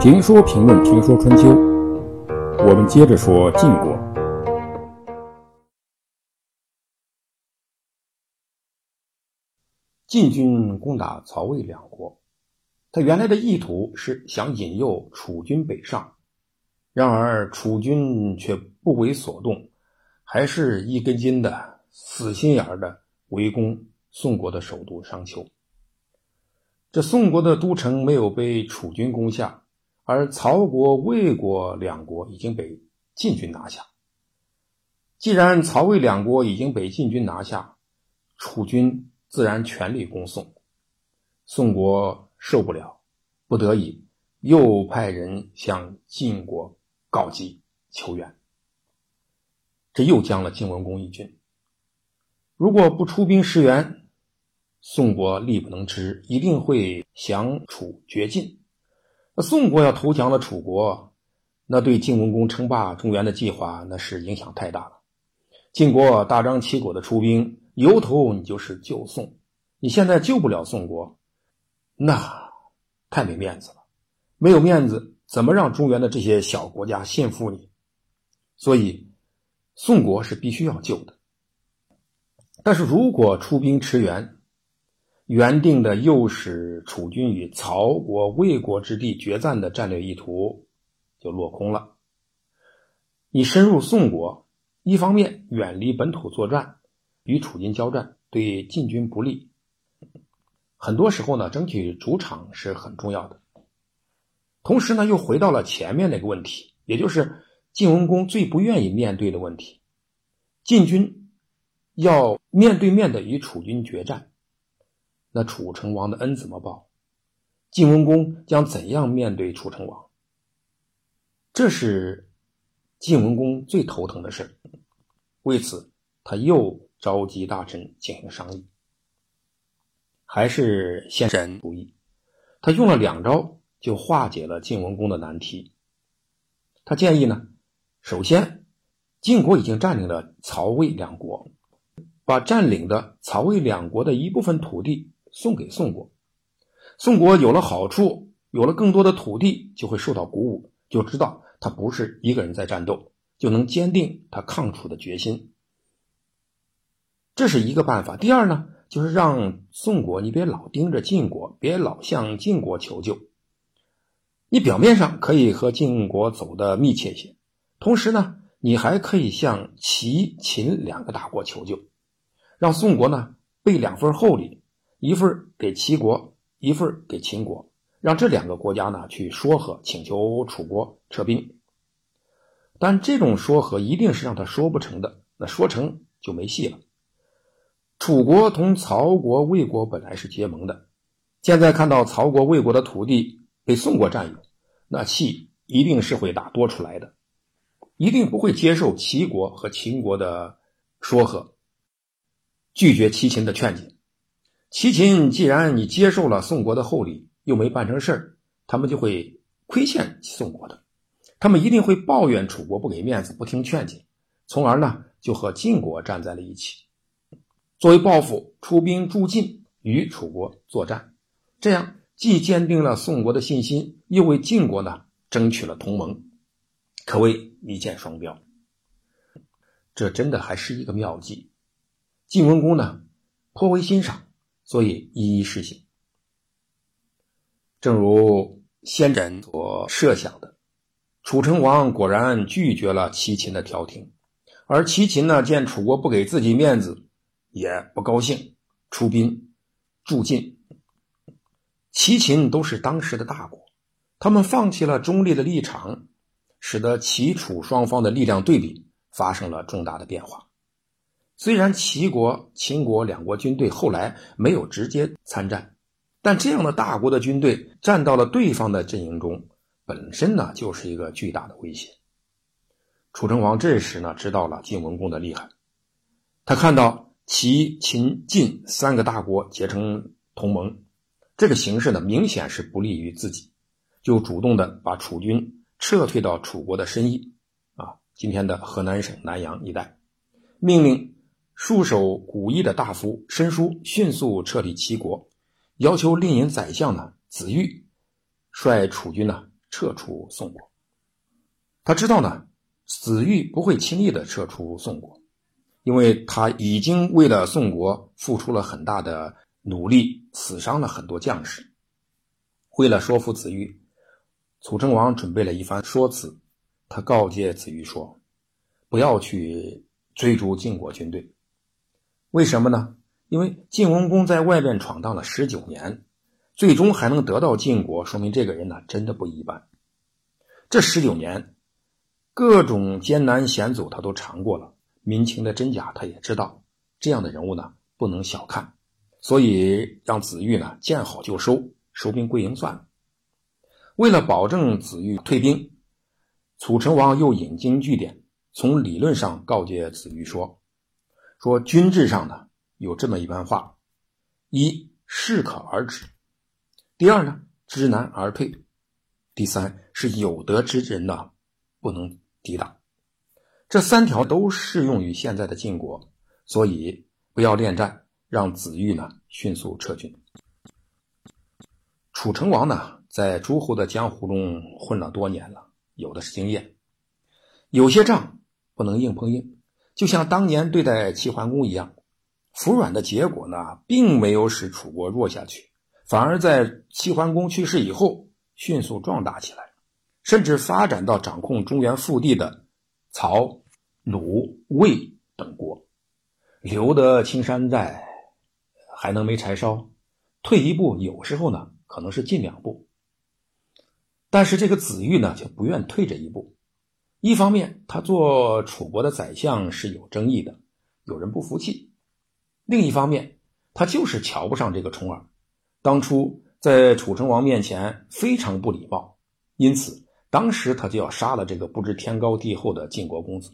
评说评论评说春秋，我们接着说晋国。晋军攻打曹魏两国，他原来的意图是想引诱楚军北上，然而楚军却不为所动，还是一根筋的死心眼儿的围攻宋国的首都商丘。这宋国的都城没有被楚军攻下。而曹国、魏国两国已经被晋军拿下。既然曹魏两国已经被晋军拿下，楚军自然全力攻宋。宋国受不了，不得已又派人向晋国告急求援。这又将了晋文公一军。如果不出兵驰援，宋国力不能支，一定会降楚绝晋。那宋国要投降了楚国，那对晋文公称霸中原的计划那是影响太大了。晋国大张旗鼓的出兵，由头你就是救宋，你现在救不了宋国，那太没面子了。没有面子，怎么让中原的这些小国家信服你？所以，宋国是必须要救的。但是如果出兵驰援，原定的诱使楚军与曹国、魏国之地决战的战略意图就落空了。你深入宋国，一方面远离本土作战，与楚军交战对晋军不利。很多时候呢，争取主场是很重要的。同时呢，又回到了前面那个问题，也就是晋文公最不愿意面对的问题：晋军要面对面的与楚军决战。那楚成王的恩怎么报？晋文公将怎样面对楚成王？这是晋文公最头疼的事为此，他又召集大臣进行商议，还是先神主意。他用了两招，就化解了晋文公的难题。他建议呢，首先，晋国已经占领了曹魏两国，把占领的曹魏两国的一部分土地。送给宋国，宋国有了好处，有了更多的土地，就会受到鼓舞，就知道他不是一个人在战斗，就能坚定他抗楚的决心。这是一个办法。第二呢，就是让宋国你别老盯着晋国，别老向晋国求救。你表面上可以和晋国走得密切些，同时呢，你还可以向齐、秦两个大国求救，让宋国呢备两份厚礼。一份给齐国，一份给秦国，让这两个国家呢去说和，请求楚国撤兵。但这种说和一定是让他说不成的，那说成就没戏了。楚国同曹国、魏国本来是结盟的，现在看到曹国、魏国的土地被宋国占有，那气一定是会打多出来的，一定不会接受齐国和秦国的说和，拒绝齐秦的劝解。齐秦，既然你接受了宋国的厚礼，又没办成事儿，他们就会亏欠宋国的，他们一定会抱怨楚国不给面子、不听劝解，从而呢就和晋国站在了一起，作为报复，出兵助晋与楚国作战，这样既坚定了宋国的信心，又为晋国呢争取了同盟，可谓一箭双雕。这真的还是一个妙计，晋文公呢颇为欣赏。所以一一实行，正如先人所设想的，楚成王果然拒绝了齐秦的调停，而齐秦呢，见楚国不给自己面子，也不高兴，出兵助晋。齐秦都是当时的大国，他们放弃了中立的立场，使得齐楚双方的力量对比发生了重大的变化。虽然齐国、秦国两国军队后来没有直接参战，但这样的大国的军队站到了对方的阵营中，本身呢就是一个巨大的威胁。楚成王这时呢知道了晋文公的厉害，他看到齐、秦、晋三个大国结成同盟，这个形势呢明显是不利于自己，就主动的把楚军撤退到楚国的申邑，啊，今天的河南省南阳一带，命令。戍守古邑的大夫申叔迅速撤离齐国，要求令尹宰相呢子玉率楚军呢撤出宋国。他知道呢，子玉不会轻易的撤出宋国，因为他已经为了宋国付出了很大的努力，死伤了很多将士。为了说服子玉，楚成王准备了一番说辞。他告诫子玉说：“不要去追逐晋国军队，为什么呢？因为晋文公在外边闯荡了十九年，最终还能得到晋国，说明这个人呢真的不一般。这十九年。”各种艰难险阻，他都尝过了；民情的真假，他也知道。这样的人物呢，不能小看。所以让子玉呢见好就收，收兵归营算了。为了保证子玉退兵，楚成王又引经据典，从理论上告诫子玉说：“说军制上呢有这么一番话：一适可而止；第二呢知难而退；第三是有德之人呢不能。”抵挡，这三条都适用于现在的晋国，所以不要恋战，让子玉呢迅速撤军。楚成王呢，在诸侯的江湖中混了多年了，有的是经验，有些仗不能硬碰硬，就像当年对待齐桓公一样，服软的结果呢，并没有使楚国弱下去，反而在齐桓公去世以后迅速壮大起来。甚至发展到掌控中原腹地的曹、鲁、魏等国，留得青山在，还能没柴烧？退一步，有时候呢，可能是进两步。但是这个子玉呢，就不愿退这一步。一方面，他做楚国的宰相是有争议的，有人不服气；另一方面，他就是瞧不上这个重耳，当初在楚成王面前非常不礼貌，因此。当时他就要杀了这个不知天高地厚的晋国公子，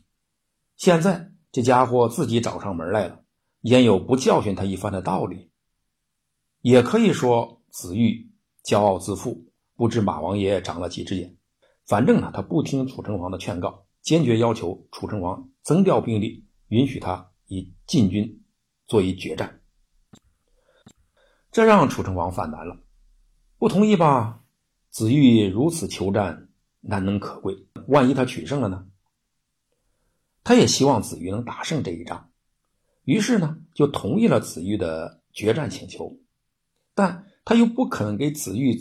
现在这家伙自己找上门来了，焉有不教训他一番的道理？也可以说子玉骄傲自负，不知马王爷长了几只眼。反正呢，他不听楚成王的劝告，坚决要求楚成王增调兵力，允许他以晋军作一决战。这让楚成王犯难了，不同意吧？子玉如此求战。难能可贵，万一他取胜了呢？他也希望子玉能打胜这一仗，于是呢，就同意了子玉的决战请求，但他又不肯给子玉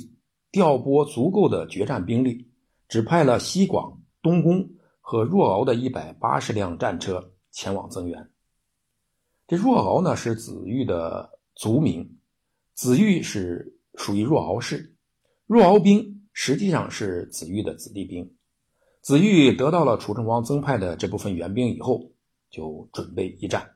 调拨足够的决战兵力，只派了西广、东宫和若敖的一百八十辆战车前往增援。这若敖呢是子玉的族名，子玉是属于若敖氏，若敖兵。实际上是子玉的子弟兵。子玉得到了楚成王增派的这部分援兵以后，就准备一战。